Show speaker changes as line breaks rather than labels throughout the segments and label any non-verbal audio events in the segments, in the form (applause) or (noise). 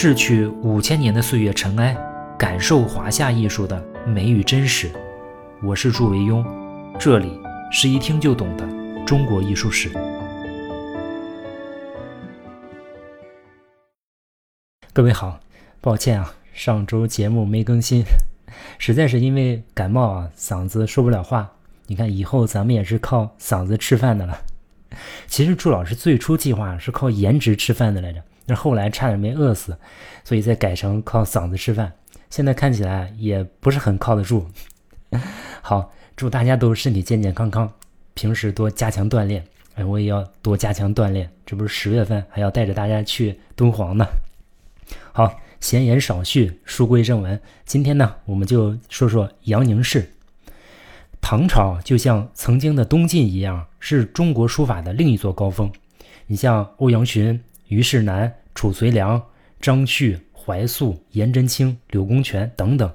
逝去五千年的岁月尘埃，感受华夏艺术的美与真实。我是祝维庸，这里是一听就懂的中国艺术史。各位好，抱歉啊，上周节目没更新，实在是因为感冒啊，嗓子说不了话。你看，以后咱们也是靠嗓子吃饭的了。其实祝老师最初计划是靠颜值吃饭的来着。那后来差点没饿死，所以再改成靠嗓子吃饭。现在看起来也不是很靠得住。(laughs) 好，祝大家都身体健健康康，平时多加强锻炼。哎，我也要多加强锻炼。这不是十月份还要带着大家去敦煌呢。好，闲言少叙，书归正文。今天呢，我们就说说杨凝式。唐朝就像曾经的东晋一样，是中国书法的另一座高峰。你像欧阳询。虞世南、褚遂良、张旭、怀素、颜真卿、柳公权等等，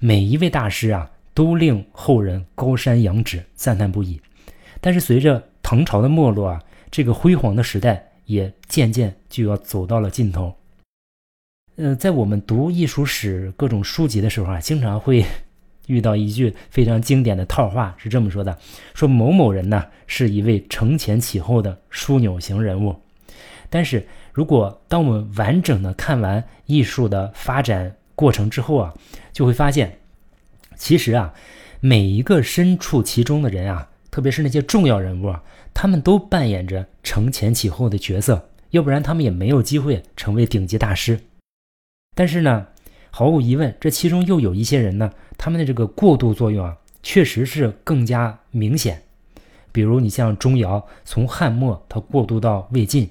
每一位大师啊，都令后人高山仰止，赞叹不已。但是随着唐朝的没落啊，这个辉煌的时代也渐渐就要走到了尽头。呃，在我们读艺术史各种书籍的时候啊，经常会 (laughs) 遇到一句非常经典的套话，是这么说的：说某某人呢，是一位承前启后的枢纽型人物。但是如果当我们完整的看完艺术的发展过程之后啊，就会发现，其实啊，每一个身处其中的人啊，特别是那些重要人物啊，他们都扮演着承前启后的角色，要不然他们也没有机会成为顶级大师。但是呢，毫无疑问，这其中又有一些人呢，他们的这个过渡作用啊，确实是更加明显。比如你像钟繇，从汉末他过渡到魏晋。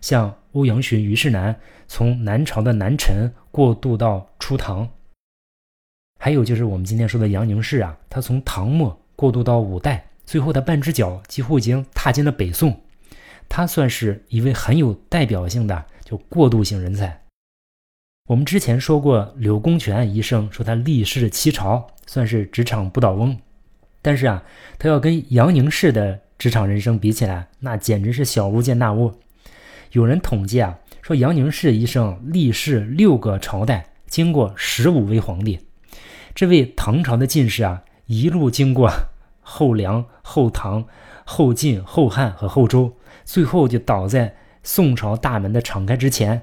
像欧阳询、虞世南从南朝的南陈过渡到初唐，还有就是我们今天说的杨凝式啊，他从唐末过渡到五代，最后他半只脚几乎已经踏进了北宋，他算是一位很有代表性的就过渡型人才。我们之前说过柳公权一生，说他历仕七朝，算是职场不倒翁，但是啊，他要跟杨凝式的职场人生比起来，那简直是小巫见大巫。有人统计啊，说杨凝式一生历仕六个朝代，经过十五位皇帝。这位唐朝的进士啊，一路经过后梁、后唐、后晋、后汉和后周，最后就倒在宋朝大门的敞开之前。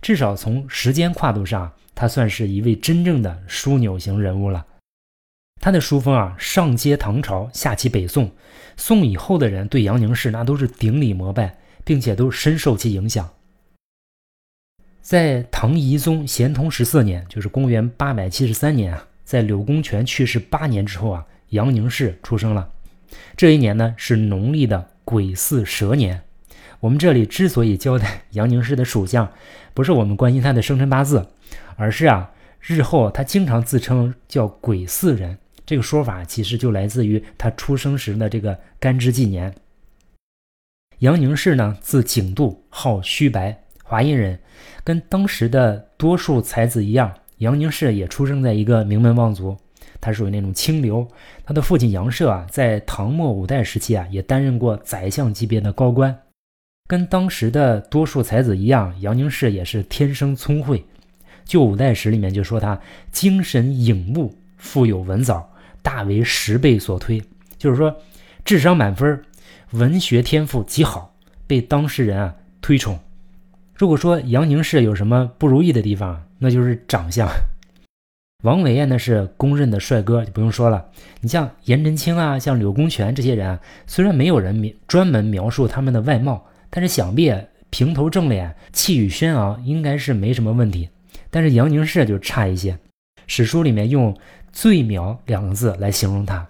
至少从时间跨度上，他算是一位真正的枢纽型人物了。他的书风啊，上接唐朝，下启北宋。宋以后的人对杨凝式那都是顶礼膜拜。并且都深受其影响。在唐懿宗咸通十四年，就是公元八百七十三年啊，在柳公权去世八年之后啊，杨凝式出生了。这一年呢是农历的癸巳蛇年。我们这里之所以交代杨凝式的属相，不是我们关心他的生辰八字，而是啊，日后他经常自称叫癸巳人，这个说法其实就来自于他出生时的这个干支纪年。杨凝式呢，字景度，号虚白，华阴人。跟当时的多数才子一样，杨凝式也出生在一个名门望族，他属于那种清流。他的父亲杨涉啊，在唐末五代时期啊，也担任过宰相级别的高官。跟当时的多数才子一样，杨凝式也是天生聪慧。就五代史里面就说他精神颖悟，富有文藻，大为十倍所推，就是说智商满分。文学天赋极好，被当事人啊推崇。如果说杨凝式有什么不如意的地方，那就是长相。(laughs) 王维啊，那是公认的帅哥，就不用说了。你像颜真卿啊，像柳公权这些人啊，虽然没有人专门描述他们的外貌，但是想必平头正脸、气宇轩昂，应该是没什么问题。但是杨凝式就差一些。史书里面用“最苗”两个字来形容他，“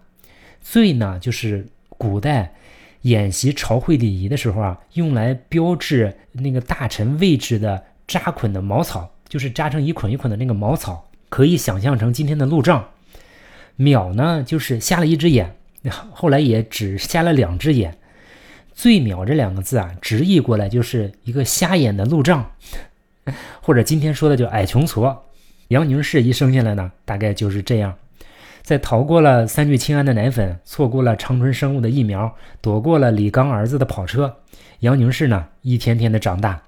最”呢就是古代。演习朝会礼仪的时候啊，用来标志那个大臣位置的扎捆的茅草，就是扎成一捆一捆的那个茅草，可以想象成今天的路障。渺呢，就是瞎了一只眼，(laughs) 后来也只瞎了两只眼。最渺这两个字啊，直译过来就是一个瞎眼的路障，(laughs) 或者今天说的叫矮穷矬。杨凝式一生下来呢，大概就是这样。在逃过了三聚氰胺的奶粉，错过了长春生物的疫苗，躲过了李刚儿子的跑车，杨凝式呢一天天的长大。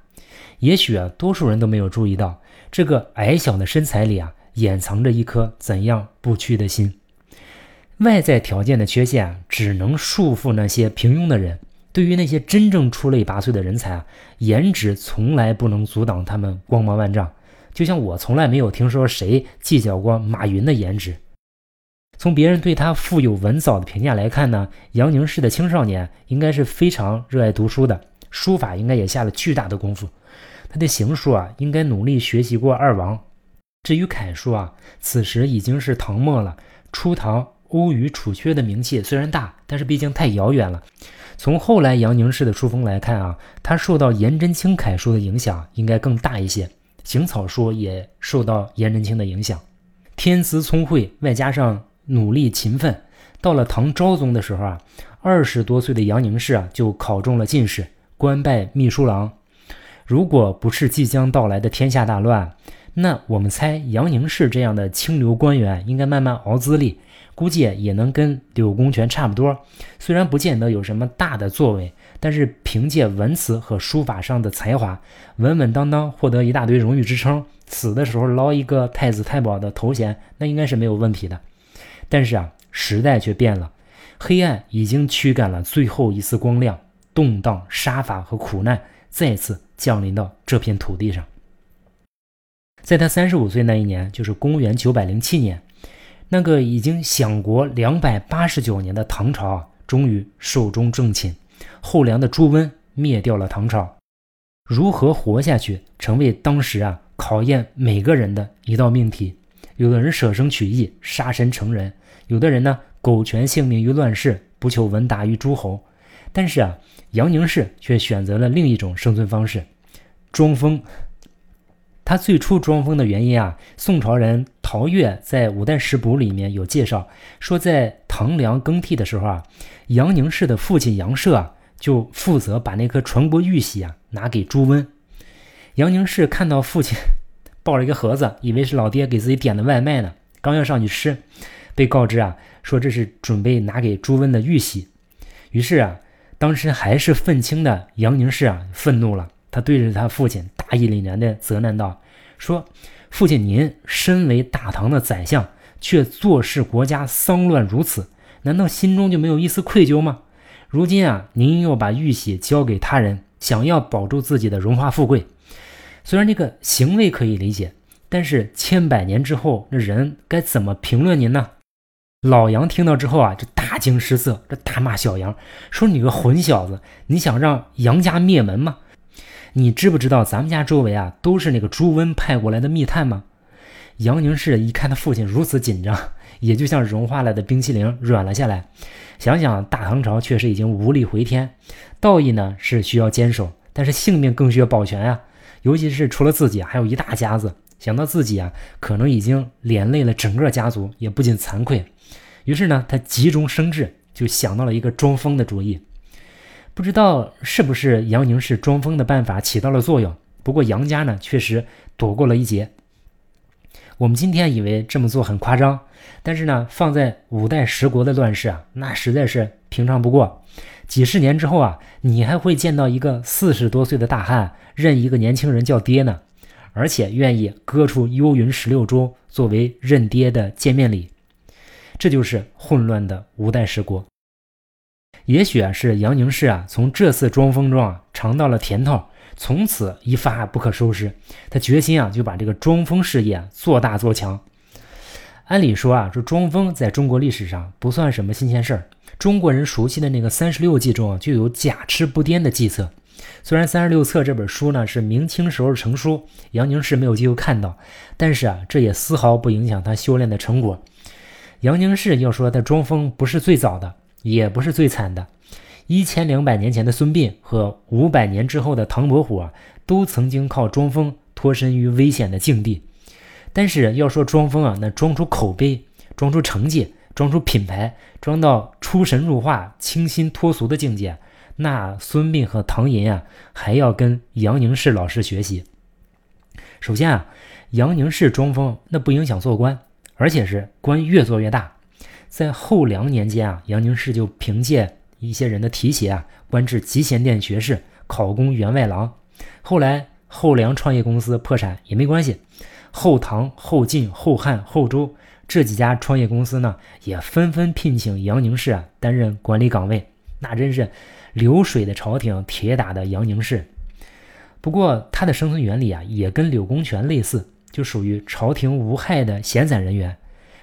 也许啊，多数人都没有注意到，这个矮小的身材里啊，掩藏着一颗怎样不屈的心。外在条件的缺陷只能束缚那些平庸的人。对于那些真正出类拔萃的人才啊，颜值从来不能阻挡他们光芒万丈。就像我从来没有听说谁计较过马云的颜值。从别人对他富有文藻的评价来看呢，杨宁式的青少年应该是非常热爱读书的，书法应该也下了巨大的功夫。他的行书啊，应该努力学习过二王。至于楷书啊，此时已经是唐末了。初唐欧虞楚阙的名气虽然大，但是毕竟太遥远了。从后来杨宁式的书风来看啊，他受到颜真卿楷书的影响应该更大一些。行草书也受到颜真卿的影响，天资聪慧，外加上努力勤奋，到了唐昭宗的时候啊，二十多岁的杨凝式啊就考中了进士，官拜秘书郎。如果不是即将到来的天下大乱，那我们猜杨凝式这样的清流官员应该慢慢熬资历，估计也能跟柳公权差不多。虽然不见得有什么大的作为，但是凭借文辞和书法上的才华，稳稳当当获得一大堆荣誉支撑，死的时候捞一个太子太保的头衔，那应该是没有问题的。但是啊，时代却变了，黑暗已经驱赶了最后一丝光亮，动荡、杀伐和苦难再次。降临到这片土地上，在他三十五岁那一年，就是公元九百零七年，那个已经享国两百八十九年的唐朝啊，终于寿终正寝。后梁的朱温灭掉了唐朝，如何活下去，成为当时啊考验每个人的一道命题。有的人舍生取义，杀身成仁；有的人呢，苟全性命于乱世，不求闻达于诸侯。但是啊，杨凝式却选择了另一种生存方式——装疯。他最初装疯的原因啊，宋朝人陶岳在《五代十补》里面有介绍，说在唐梁更替的时候啊，杨凝式的父亲杨涉啊，就负责把那颗传国玉玺啊拿给朱温。杨凝式看到父亲 (laughs) 抱着一个盒子，以为是老爹给自己点的外卖呢，刚要上去吃，被告知啊，说这是准备拿给朱温的玉玺。于是啊。当时还是愤青的杨凝式啊，愤怒了。他对着他父亲大义凛然地责难道：“说父亲，您身为大唐的宰相，却坐视国家丧乱如此，难道心中就没有一丝愧疚吗？如今啊，您又把玉玺交给他人，想要保住自己的荣华富贵。虽然这个行为可以理解，但是千百年之后，那人该怎么评论您呢？”老杨听到之后啊，就大惊失色，这大骂小杨，说：“你个混小子，你想让杨家灭门吗？你知不知道咱们家周围啊都是那个朱温派过来的密探吗？”杨宁氏一看他父亲如此紧张，也就像融化了的冰淇淋软了下来。想想大唐朝确实已经无力回天，道义呢是需要坚守，但是性命更需要保全呀。尤其是除了自己，还有一大家子，想到自己啊可能已经连累了整个家族，也不禁惭愧。于是呢，他急中生智，就想到了一个装疯的主意。不知道是不是杨宁式装疯的办法起到了作用，不过杨家呢确实躲过了一劫。我们今天以为这么做很夸张，但是呢，放在五代十国的乱世啊，那实在是平常不过。几十年之后啊，你还会见到一个四十多岁的大汉认一个年轻人叫爹呢，而且愿意割出幽云十六州作为认爹的见面礼。这就是混乱的五代十国。也许啊，是杨凝式啊，从这次装疯中啊尝到了甜头，从此一发不可收拾。他决心啊，就把这个装疯事业做大做强。按理说啊，这装疯在中国历史上不算什么新鲜事儿。中国人熟悉的那个三十六计中啊，就有假痴不癫的计策。虽然《三十六策》这本书呢是明清时候成书，杨凝式没有机会看到，但是啊，这也丝毫不影响他修炼的成果。杨凝式要说他装疯不是最早的，也不是最惨的。一千两百年前的孙膑和五百年之后的唐伯虎啊，都曾经靠装疯脱身于危险的境地。但是要说装疯啊，那装出口碑、装出成绩、装出品牌、装到出神入化、清新脱俗的境界，那孙膑和唐寅啊，还要跟杨凝式老师学习。首先啊，杨宁式装疯那不影响做官。而且是官越做越大，在后梁年间啊，杨凝式就凭借一些人的提携啊，官至集贤殿学士，考功员外郎。后来后梁创业公司破产也没关系，后唐、后晋、后汉、后周这几家创业公司呢，也纷纷聘请杨凝式啊担任管理岗位，那真是流水的朝廷，铁打的杨凝式。不过他的生存原理啊，也跟柳公权类似，就属于朝廷无害的闲散人员，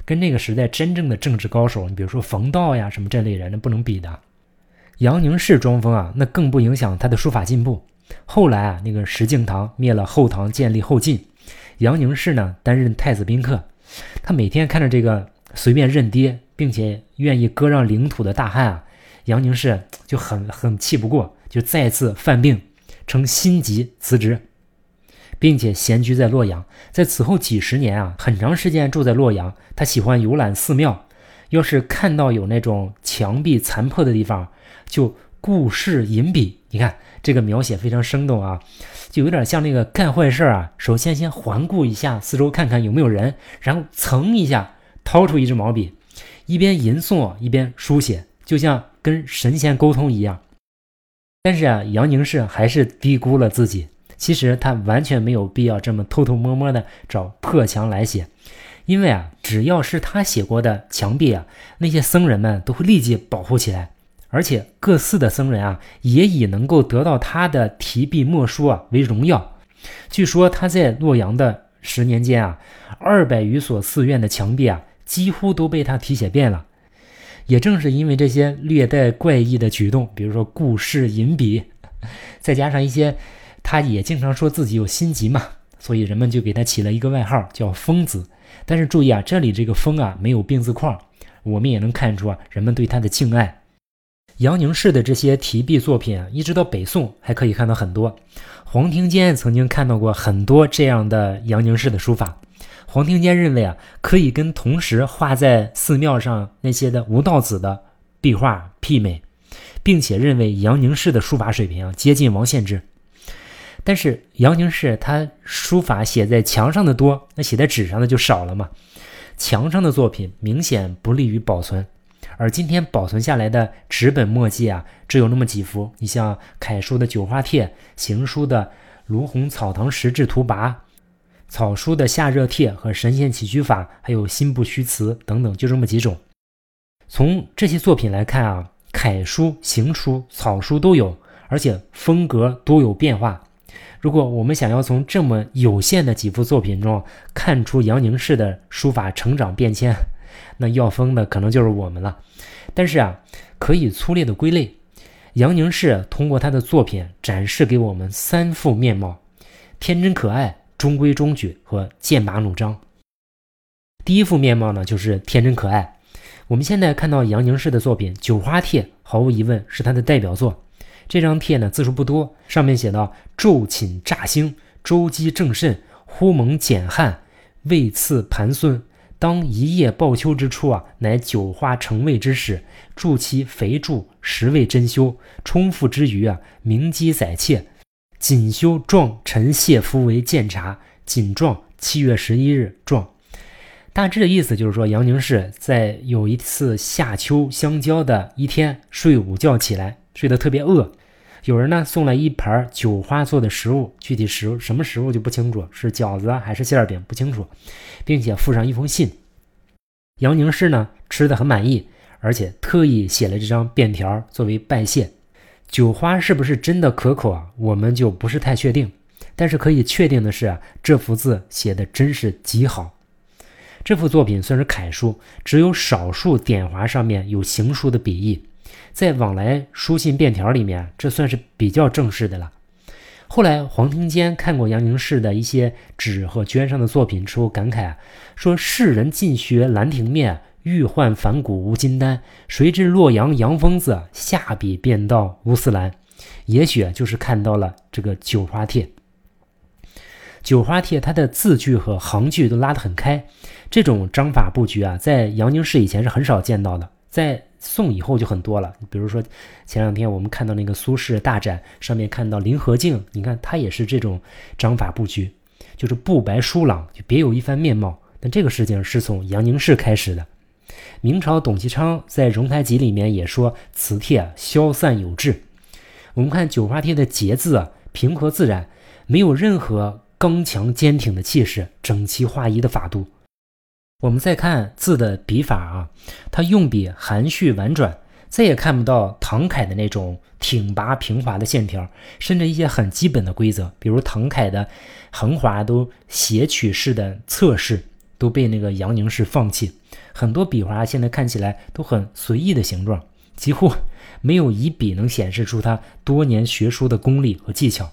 跟那个时代真正的政治高手，你比如说冯道呀什么这类人，那不能比的。杨凝式装疯啊，那更不影响他的书法进步。后来啊，那个石敬瑭灭了后唐，建立后晋，杨凝式呢担任太子宾客。他每天看着这个随便认爹，并且愿意割让领土的大汉啊，杨凝式就很很气不过，就再次犯病，称心急辞职，并且闲居在洛阳。在此后几十年啊，很长时间住在洛阳。他喜欢游览寺庙，要是看到有那种墙壁残破的地方，就故事吟笔。你看这个描写非常生动啊。就有点像那个干坏事啊，首先先环顾一下四周，看看有没有人，然后噌一下掏出一支毛笔，一边吟诵一边书写，就像跟神仙沟通一样。但是啊，杨凝式还是低估了自己。其实他完全没有必要这么偷偷摸摸的找破墙来写，因为啊，只要是他写过的墙壁啊，那些僧人们都会立即保护起来。而且各寺的僧人啊，也以能够得到他的题壁墨书啊为荣耀。据说他在洛阳的十年间啊，二百余所寺院的墙壁啊，几乎都被他题写遍了。也正是因为这些略带怪异的举动，比如说故事隐笔，再加上一些，他也经常说自己有心疾嘛，所以人们就给他起了一个外号叫“疯子”。但是注意啊，这里这个“疯”啊没有病字框，我们也能看出啊，人们对他的敬爱。杨凝式的这些题壁作品啊，一直到北宋还可以看到很多。黄庭坚曾经看到过很多这样的杨凝式的书法。黄庭坚认为啊，可以跟同时画在寺庙上那些的吴道子的壁画媲美，并且认为杨凝式的书法水平啊接近王献之。但是杨凝式他书法写在墙上的多，那写在纸上的就少了嘛。墙上的作品明显不利于保存。而今天保存下来的纸本墨迹啊，只有那么几幅。你像楷书的《九花帖》，行书的《卢鸿草堂石制图跋》，草书的《夏热帖》和《神仙起居法》，还有《心不虚词》等等，就这么几种。从这些作品来看啊，楷书、行书、草书都有，而且风格多有变化。如果我们想要从这么有限的几幅作品中看出杨凝式的书法成长变迁，那要疯的可能就是我们了。但是啊，可以粗略的归类，杨凝式通过他的作品展示给我们三副面貌：天真可爱、中规中矩和剑拔弩张。第一副面貌呢，就是天真可爱。我们现在看到杨凝式的作品《九花帖》，毫无疑问是他的代表作。这张帖呢，字数不多，上面写道：“昼寝乍兴，周姬正甚，忽蒙简汉，未赐盘孙。”当一夜暴秋之初啊，乃九花成位之时，助其肥助，实为珍馐。充腹之余啊，鸣鸡宰妾，锦修状臣谢夫为鉴察。锦状七月十一日状。大致的意思就是说，杨凝式在有一次夏秋相交的一天，睡午觉起来，睡得特别饿。有人呢送来一盘酒花做的食物，具体食什么食物就不清楚，是饺子还是馅儿饼不清楚。并且附上一封信，杨凝式呢吃的很满意，而且特意写了这张便条作为拜谢。酒花是不是真的可口啊？我们就不是太确定。但是可以确定的是，这幅字写的真是极好。这幅作品算是楷书，只有少数点划上面有行书的笔意，在往来书信便条里面，这算是比较正式的了。后来，黄庭坚看过杨凝式的一些纸和绢上的作品之后，感慨，说：“世人尽学兰亭面，欲换反骨无金丹。谁知洛阳杨疯子，下笔便到乌斯兰。”也许就是看到了这个《九花帖》。《九花帖》它的字句和行距都拉得很开，这种章法布局啊，在杨凝式以前是很少见到的，在。宋以后就很多了，比如说前两天我们看到那个苏轼大展上面看到林和靖，你看他也是这种章法布局，就是布白疏朗，就别有一番面貌。但这个事情是从杨凝式开始的。明朝董其昌在《荣台集》里面也说此帖消散有致。我们看九花帖的节字啊，平和自然，没有任何刚强坚挺的气势，整齐划一的法度。我们再看字的笔法啊，它用笔含蓄婉转，再也看不到唐楷的那种挺拔平滑的线条，甚至一些很基本的规则，比如唐楷的横划都斜曲式的侧式，都被那个杨凝式放弃。很多笔画现在看起来都很随意的形状，几乎没有一笔能显示出他多年学书的功力和技巧。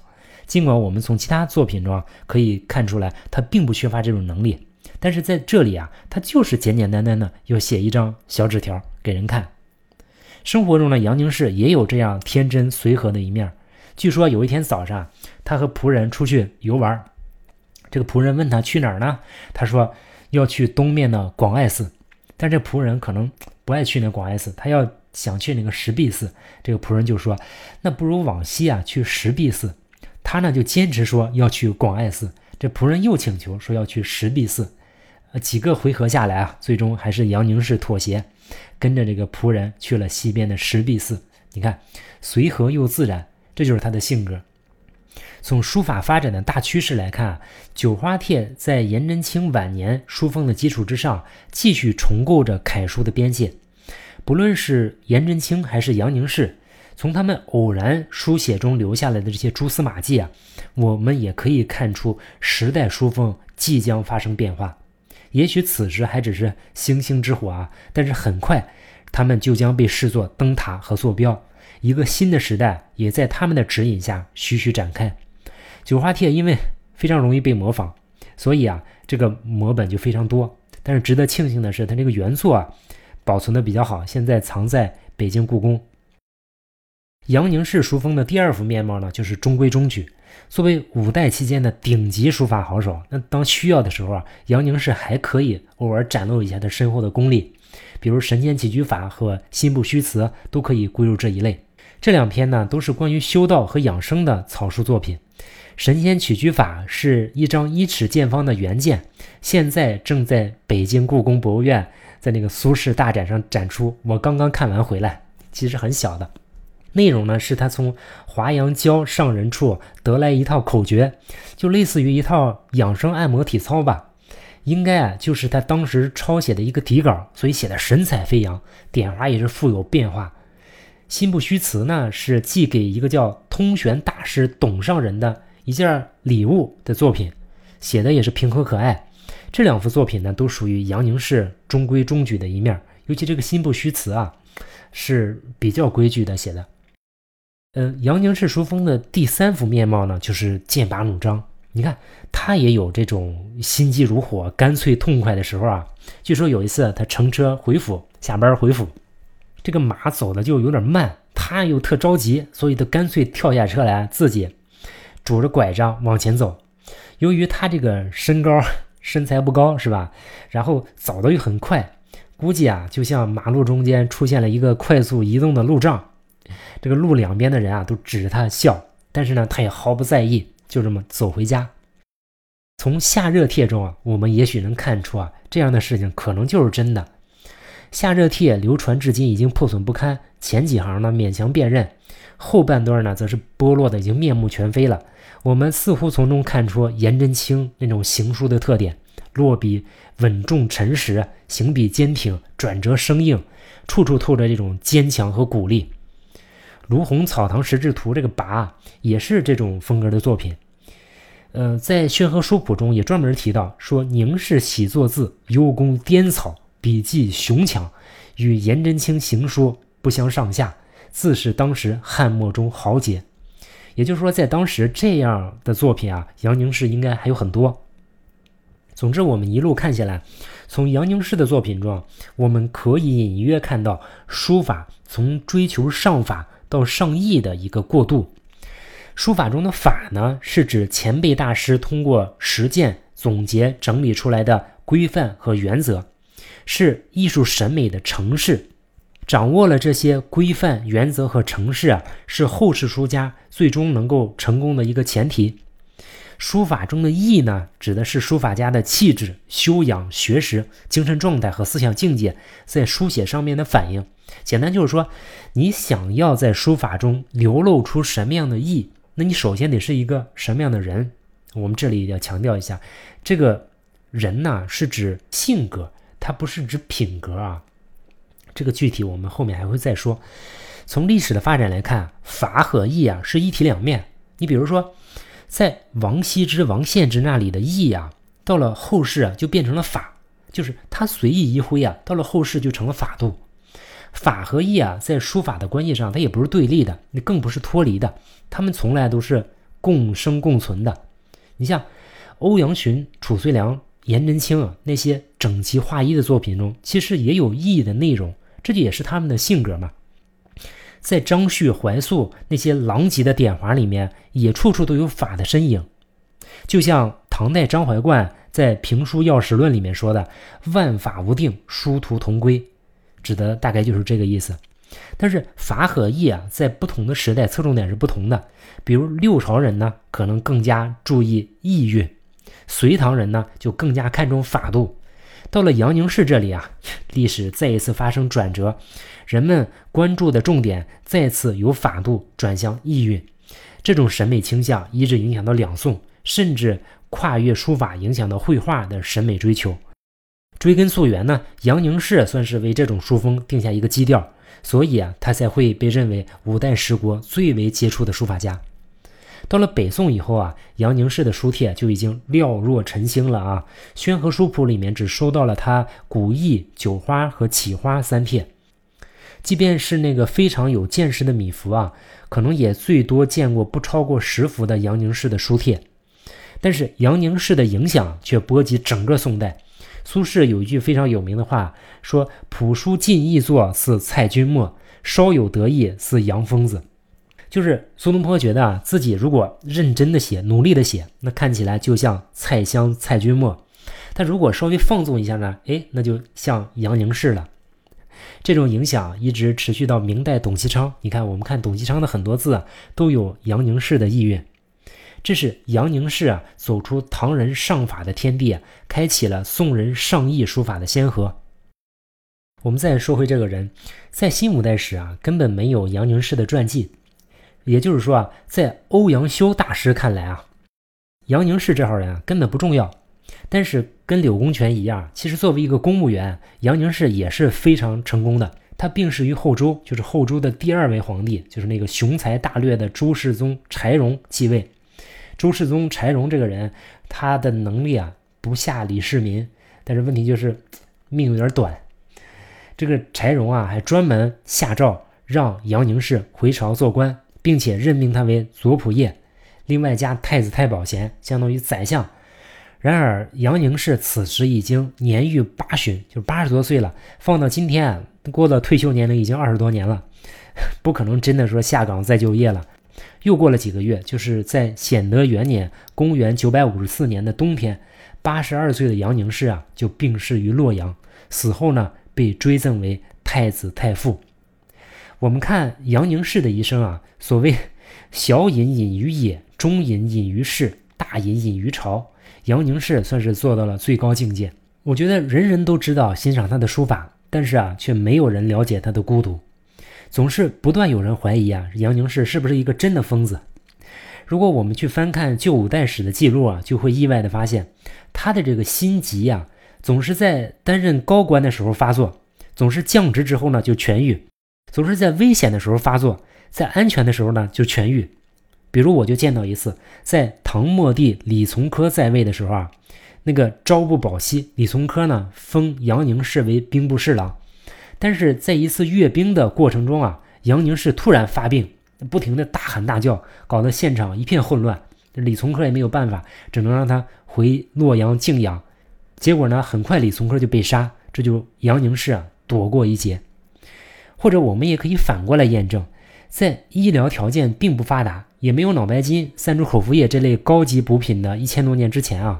尽管我们从其他作品中可以看出来，他并不缺乏这种能力。但是在这里啊，他就是简简单单的要写一张小纸条给人看。生活中的杨宁氏也有这样天真随和的一面。据说有一天早上，他和仆人出去游玩，这个仆人问他去哪儿呢？他说要去东面的广爱寺。但这仆人可能不爱去那广爱寺，他要想去那个石壁寺。这个仆人就说：“那不如往西啊，去石壁寺。”他呢就坚持说要去广爱寺。这仆人又请求说要去石壁寺。几个回合下来啊，最终还是杨凝式妥协，跟着这个仆人去了西边的石壁寺。你看，随和又自然，这就是他的性格。从书法发展的大趋势来看啊，九花帖在颜真卿晚年书风的基础之上，继续重构着楷书的边界。不论是颜真卿还是杨凝式，从他们偶然书写中留下来的这些蛛丝马迹啊，我们也可以看出时代书风即将发生变化。也许此时还只是星星之火啊，但是很快，他们就将被视作灯塔和坐标，一个新的时代也在他们的指引下徐徐展开。九花帖因为非常容易被模仿，所以啊，这个摹本就非常多。但是值得庆幸的是，它这个原作啊，保存的比较好，现在藏在北京故宫。杨宁式书风的第二幅面貌呢，就是中规中矩。作为五代期间的顶级书法好手，那当需要的时候啊，杨宁式还可以偶尔展露一下他深厚的功力，比如《神仙起居法》和《心不虚词》都可以归入这一类。这两篇呢，都是关于修道和养生的草书作品。《神仙起居法》是一张一尺见方的原件，现在正在北京故宫博物院在那个苏轼大展上展出。我刚刚看完回来，其实很小的。内容呢，是他从华阳郊上人处得来一套口诀，就类似于一套养生按摩体操吧。应该啊，就是他当时抄写的一个底稿，所以写的神采飞扬，点划也是富有变化。心不虚词呢，是寄给一个叫通玄大师董上人的一件礼物的作品，写的也是平和可爱。这两幅作品呢，都属于杨宁式中规中矩的一面，尤其这个心不虚词啊，是比较规矩的写的。嗯，杨宁式书风的第三幅面貌呢，就是剑拔弩张。你看，他也有这种心急如火、干脆痛快的时候啊。据说有一次，他乘车回府，下班回府，这个马走的就有点慢，他又特着急，所以他干脆跳下车来，自己拄着拐杖往前走。由于他这个身高身材不高，是吧？然后走的又很快，估计啊，就像马路中间出现了一个快速移动的路障。这个路两边的人啊，都指着他笑，但是呢，他也毫不在意，就这么走回家。从夏热帖中啊，我们也许能看出啊，这样的事情可能就是真的。夏热帖流传至今已经破损不堪，前几行呢勉强辨认，后半段呢则是剥落的已经面目全非了。我们似乎从中看出颜真卿那种行书的特点：落笔稳重沉实，行笔坚挺，转折生硬，处处透着这种坚强和鼓励。卢鸿《草堂石志图》这个跋也是这种风格的作品。呃，在《宣和书谱》中也专门提到说，宁氏喜作字，优工颠草，笔迹雄强，与颜真卿行书不相上下，自是当时汉末中豪杰。也就是说，在当时这样的作品啊，杨宁氏应该还有很多。总之，我们一路看下来，从杨宁氏的作品中，我们可以隐约看到书法从追求上法。到上亿的一个过渡，书法中的法呢，是指前辈大师通过实践总结整理出来的规范和原则，是艺术审美的程式。掌握了这些规范、原则和程式啊，是后世书家最终能够成功的一个前提。书法中的意呢，指的是书法家的气质、修养、学识、精神状态和思想境界在书写上面的反应。简单就是说，你想要在书法中流露出什么样的意，那你首先得是一个什么样的人？我们这里要强调一下，这个人呢是指性格，它不是指品格啊。这个具体我们后面还会再说。从历史的发展来看，法和义啊是一体两面。你比如说，在王羲之、王献之那里的义啊，到了后世啊就变成了法，就是他随意一挥啊，到了后世就成了法度。法和义啊，在书法的关系上，它也不是对立的，那更不是脱离的，他们从来都是共生共存的。你像欧阳询、褚遂良、颜真卿啊，那些整齐划一的作品中，其实也有义的内容，这就也是他们的性格嘛。在张旭、怀素那些狼藉的点划里面，也处处都有法的身影。就像唐代张怀灌在《评书要史论》里面说的：“万法无定，殊途同归”，指的大概就是这个意思。但是法和义啊，在不同的时代侧重点是不同的。比如六朝人呢，可能更加注意意蕴；隋唐人呢，就更加看重法度。到了杨凝式这里啊，历史再一次发生转折，人们关注的重点再次由法度转向意蕴。这种审美倾向一直影响到两宋，甚至跨越书法，影响到绘画的审美追求。追根溯源呢，杨凝式算是为这种书风定下一个基调。所以啊，他才会被认为五代十国最为杰出的书法家。到了北宋以后啊，杨凝式的书帖就已经寥若晨星了啊。宣和书谱里面只收到了他古意、酒花和启花三帖。即便是那个非常有见识的米芾啊，可能也最多见过不超过十幅的杨凝式的书帖。但是杨凝式的影响却波及整个宋代。苏轼有一句非常有名的话，说：“朴书尽意作，似蔡君墨；稍有得意，似杨疯子。”就是苏东坡觉得啊，自己如果认真的写，努力的写，那看起来就像蔡襄、蔡君墨；但如果稍微放纵一下呢，哎，那就像杨凝式了。这种影响一直持续到明代董其昌。你看，我们看董其昌的很多字啊，都有杨凝式的意蕴。这是杨凝式啊，走出唐人上法的天地，开启了宋人上意书法的先河。我们再说回这个人，在新五代史啊，根本没有杨凝式的传记。也就是说啊，在欧阳修大师看来啊，杨凝式这号人啊根本不重要。但是跟柳公权一样，其实作为一个公务员，杨凝式也是非常成功的。他病逝于后周，就是后周的第二位皇帝，就是那个雄才大略的周世宗柴荣继位。周世宗柴荣这个人，他的能力啊不下李世民，但是问题就是命有点短。这个柴荣啊还专门下诏让杨凝式回朝做官，并且任命他为左仆射，另外加太子太保衔，相当于宰相。然而杨凝式此时已经年逾八旬，就八十多岁了。放到今天，过了退休年龄已经二十多年了，(laughs) 不可能真的说下岗再就业了。又过了几个月，就是在显德元年（公元954年的冬天），八十二岁的杨凝式啊，就病逝于洛阳。死后呢，被追赠为太子太傅。我们看杨凝式的一生啊，所谓小隐隐于野，中隐隐于市，大隐隐于朝。杨凝式算是做到了最高境界。我觉得人人都知道欣赏他的书法，但是啊，却没有人了解他的孤独。总是不断有人怀疑啊，杨凝式是不是一个真的疯子？如果我们去翻看旧五代史的记录啊，就会意外的发现，他的这个心疾呀，总是在担任高官的时候发作，总是降职之后呢就痊愈，总是在危险的时候发作，在安全的时候呢就痊愈。比如我就见到一次，在唐末帝李从珂在位的时候啊，那个朝不保夕，李从珂呢封杨凝式为兵部侍郎。但是在一次阅兵的过程中啊，杨凝式突然发病，不停的大喊大叫，搞得现场一片混乱。李从珂也没有办法，只能让他回洛阳静养。结果呢，很快李从珂就被杀，这就杨凝式啊躲过一劫。或者我们也可以反过来验证，在医疗条件并不发达，也没有脑白金、三株口服液这类高级补品的一千多年之前啊，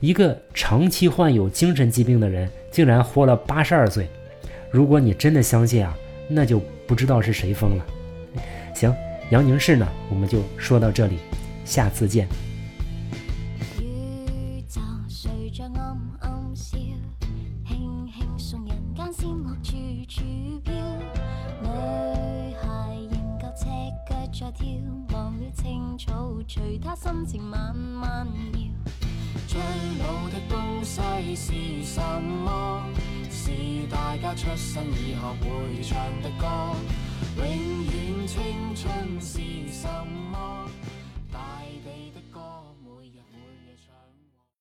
一个长期患有精神疾病的人竟然活了八十二岁。如果你真的相信啊，那就不知道是谁疯了。行，杨宁式呢，我们就说到这里，下次见。
是什么？是大家出生以后会唱的歌。永远青春是什么